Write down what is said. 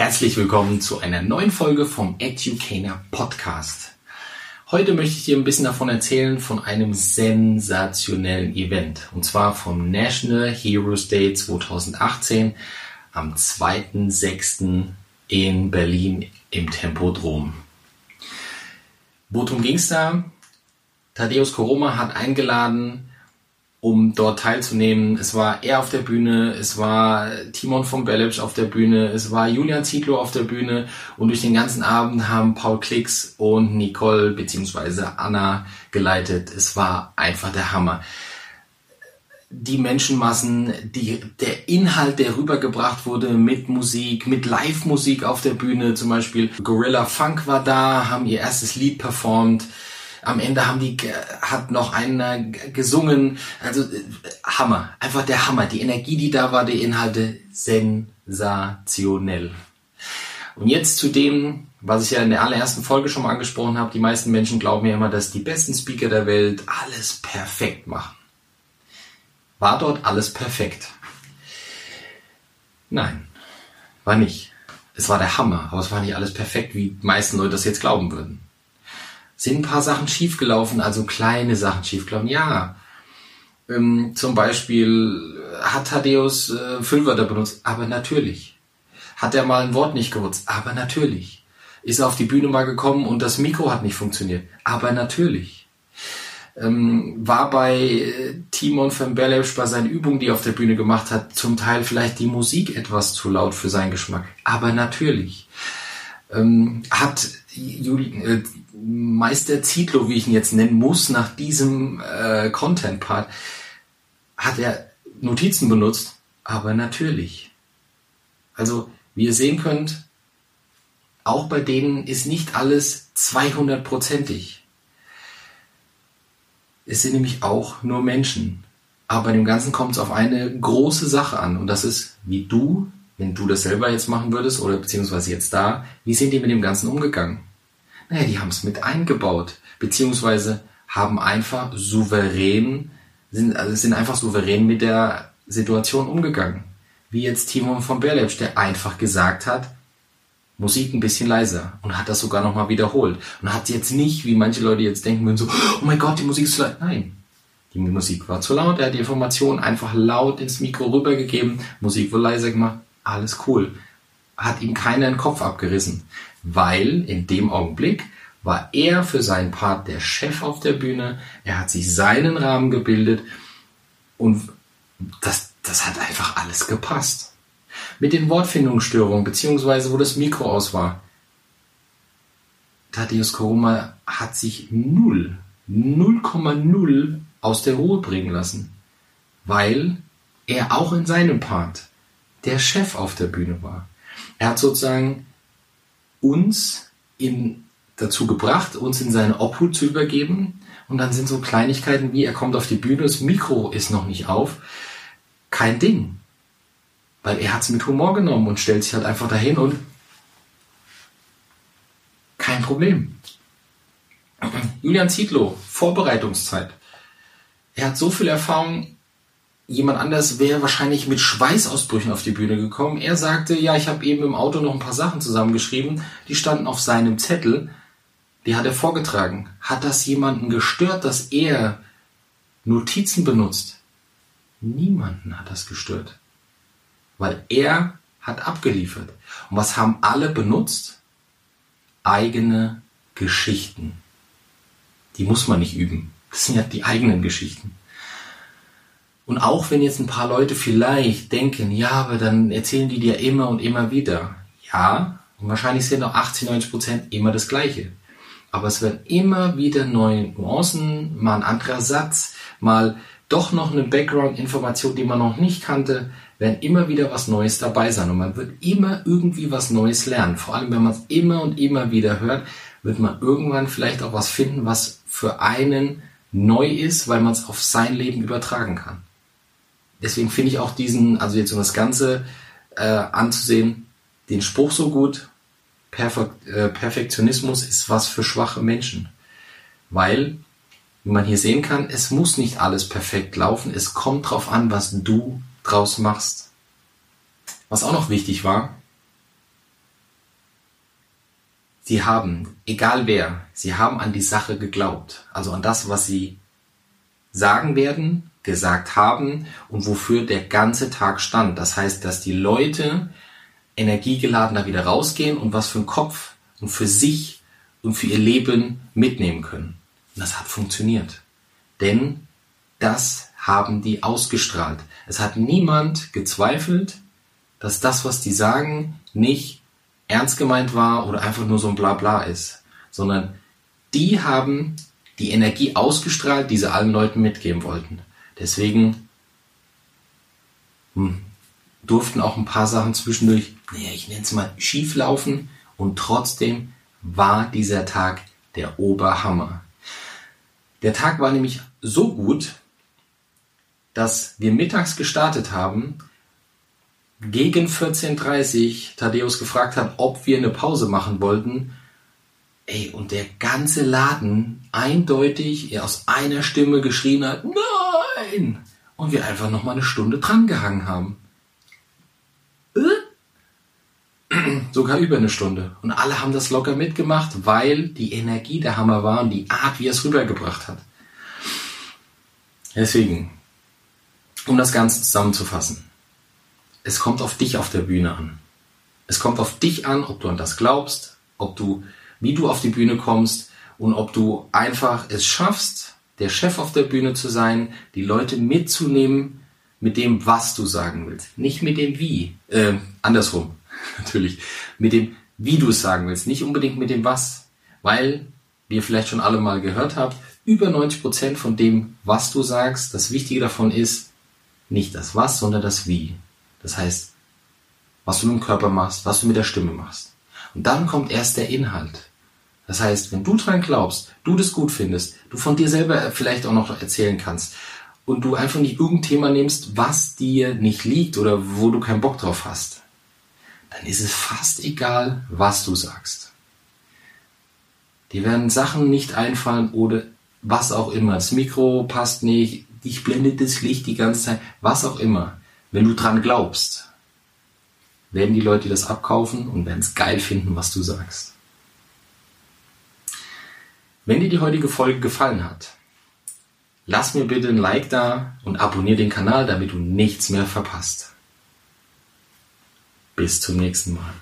Herzlich willkommen zu einer neuen Folge vom Educator Podcast. Heute möchte ich dir ein bisschen davon erzählen von einem sensationellen Event und zwar vom National Heroes Day 2018 am 2.6. in Berlin im Tempodrom. Worum ging es da? Thaddeus Koroma hat eingeladen um dort teilzunehmen. Es war er auf der Bühne, es war Timon von Bellic auf der Bühne, es war Julian Zietlow auf der Bühne und durch den ganzen Abend haben Paul Klicks und Nicole bzw. Anna geleitet. Es war einfach der Hammer. Die Menschenmassen, die, der Inhalt, der rübergebracht wurde mit Musik, mit Live-Musik auf der Bühne, zum Beispiel Gorilla Funk war da, haben ihr erstes Lied performt am Ende haben die, hat noch einer gesungen. Also äh, Hammer. Einfach der Hammer. Die Energie, die da war, die Inhalte sensationell. Und jetzt zu dem, was ich ja in der allerersten Folge schon mal angesprochen habe. Die meisten Menschen glauben ja immer, dass die besten Speaker der Welt alles perfekt machen. War dort alles perfekt? Nein, war nicht. Es war der Hammer, aber es war nicht alles perfekt, wie die meisten Leute das jetzt glauben würden sind ein paar Sachen schiefgelaufen, also kleine Sachen schiefgelaufen. Ja, ähm, zum Beispiel hat Thaddeus äh, Füllwörter benutzt, aber natürlich. Hat er mal ein Wort nicht gewusst, aber natürlich. Ist er auf die Bühne mal gekommen und das Mikro hat nicht funktioniert, aber natürlich. Ähm, war bei äh, Timon van Berlesch bei seinen Übungen, die er auf der Bühne gemacht hat, zum Teil vielleicht die Musik etwas zu laut für seinen Geschmack, aber natürlich. Ähm, hat Äh, Meister Zietlow, wie ich ihn jetzt nennen muss, nach diesem äh, Content-Part, hat er Notizen benutzt, aber natürlich. Also, wie ihr sehen könnt, auch bei denen ist nicht alles 200-prozentig. Es sind nämlich auch nur Menschen. Aber bei dem Ganzen kommt es auf eine große Sache an. Und das ist, wie du, wenn du das selber jetzt machen würdest, oder beziehungsweise jetzt da, wie sind die mit dem Ganzen umgegangen? Naja, die haben es mit eingebaut, beziehungsweise haben einfach souverän, sind, also sind einfach souverän mit der Situation umgegangen. Wie jetzt Timon von Berlepsch, der einfach gesagt hat, Musik ein bisschen leiser und hat das sogar nochmal wiederholt. Und hat jetzt nicht, wie manche Leute jetzt denken würden, so, oh mein Gott, die Musik ist zu laut. Nein, die Musik war zu laut, er hat die Information einfach laut ins Mikro rübergegeben, Musik wurde leiser gemacht, alles cool. Hat ihm keiner den Kopf abgerissen weil in dem Augenblick war er für seinen Part der Chef auf der Bühne, er hat sich seinen Rahmen gebildet und das, das hat einfach alles gepasst. Mit den Wortfindungsstörungen, beziehungsweise wo das Mikro aus war, Thaddeus Koroma hat sich null, 0,0 aus der Ruhe bringen lassen, weil er auch in seinem Part der Chef auf der Bühne war. Er hat sozusagen uns in, dazu gebracht, uns in seine Obhut zu übergeben. Und dann sind so Kleinigkeiten wie, er kommt auf die Bühne, das Mikro ist noch nicht auf. Kein Ding. Weil er hat es mit Humor genommen und stellt sich halt einfach dahin und kein Problem. Julian Zietlow, Vorbereitungszeit. Er hat so viel Erfahrung Jemand anders wäre wahrscheinlich mit Schweißausbrüchen auf die Bühne gekommen. Er sagte, ja, ich habe eben im Auto noch ein paar Sachen zusammengeschrieben, die standen auf seinem Zettel, die hat er vorgetragen. Hat das jemanden gestört, dass er Notizen benutzt? Niemanden hat das gestört, weil er hat abgeliefert. Und was haben alle benutzt? Eigene Geschichten. Die muss man nicht üben. Das sind ja die eigenen Geschichten. Und auch wenn jetzt ein paar Leute vielleicht denken, ja, aber dann erzählen die dir immer und immer wieder. Ja, und wahrscheinlich sind auch 80, 90 Prozent immer das Gleiche. Aber es werden immer wieder neue Nuancen, mal ein anderer Satz, mal doch noch eine Background-Information, die man noch nicht kannte, werden immer wieder was Neues dabei sein. Und man wird immer irgendwie was Neues lernen. Vor allem, wenn man es immer und immer wieder hört, wird man irgendwann vielleicht auch was finden, was für einen neu ist, weil man es auf sein Leben übertragen kann deswegen finde ich auch diesen, also jetzt um das Ganze äh, anzusehen, den Spruch so gut, Perfe äh, Perfektionismus ist was für schwache Menschen. Weil, wie man hier sehen kann, es muss nicht alles perfekt laufen, es kommt drauf an, was du draus machst. Was auch noch wichtig war, die haben, egal wer, sie haben an die Sache geglaubt. Also an das, was sie sagen werden, gesagt haben und wofür der ganze Tag stand. Das heißt, dass die Leute energiegeladen da wieder rausgehen und was für einen Kopf und für sich und für ihr Leben mitnehmen können. Und das hat funktioniert. Denn das haben die ausgestrahlt. Es hat niemand gezweifelt, dass das, was die sagen, nicht ernst gemeint war oder einfach nur so ein Blabla ist, sondern die haben die Energie ausgestrahlt, die sie allen Leuten mitgeben wollten. Deswegen hm, durften auch ein paar Sachen zwischendurch, naja, ich nenne es mal schief laufen und trotzdem war dieser Tag der Oberhammer. Der Tag war nämlich so gut, dass wir mittags gestartet haben, gegen 14.30 Thaddeus gefragt hat, ob wir eine Pause machen wollten. Ey, und der ganze Laden eindeutig aus einer Stimme geschrien hat, nein! Und wir einfach noch mal eine Stunde dran gehangen haben. Äh? Sogar über eine Stunde. Und alle haben das locker mitgemacht, weil die Energie der Hammer war und die Art, wie er es rübergebracht hat. Deswegen, um das Ganze zusammenzufassen. Es kommt auf dich auf der Bühne an. Es kommt auf dich an, ob du an das glaubst, ob du, wie du auf die Bühne kommst und ob du einfach es schaffst, der Chef auf der Bühne zu sein, die Leute mitzunehmen mit dem, was du sagen willst. Nicht mit dem Wie. Äh, andersrum, natürlich. Mit dem, wie du es sagen willst. Nicht unbedingt mit dem Was. Weil, wie ihr vielleicht schon alle mal gehört habt, über 90 Prozent von dem, was du sagst, das Wichtige davon ist, nicht das Was, sondern das Wie. Das heißt, was du mit dem Körper machst, was du mit der Stimme machst. Und dann kommt erst der Inhalt. Das heißt, wenn du dran glaubst, du das gut findest, du von dir selber vielleicht auch noch erzählen kannst und du einfach nicht irgendein Thema nimmst, was dir nicht liegt oder wo du keinen Bock drauf hast, dann ist es fast egal, was du sagst. Dir werden Sachen nicht einfallen oder was auch immer. Das Mikro passt nicht, dich blendet das Licht die ganze Zeit, was auch immer. Wenn du dran glaubst, werden die Leute das abkaufen und werden es geil finden, was du sagst. Wenn dir die heutige Folge gefallen hat, lass mir bitte ein Like da und abonniere den Kanal, damit du nichts mehr verpasst. Bis zum nächsten Mal.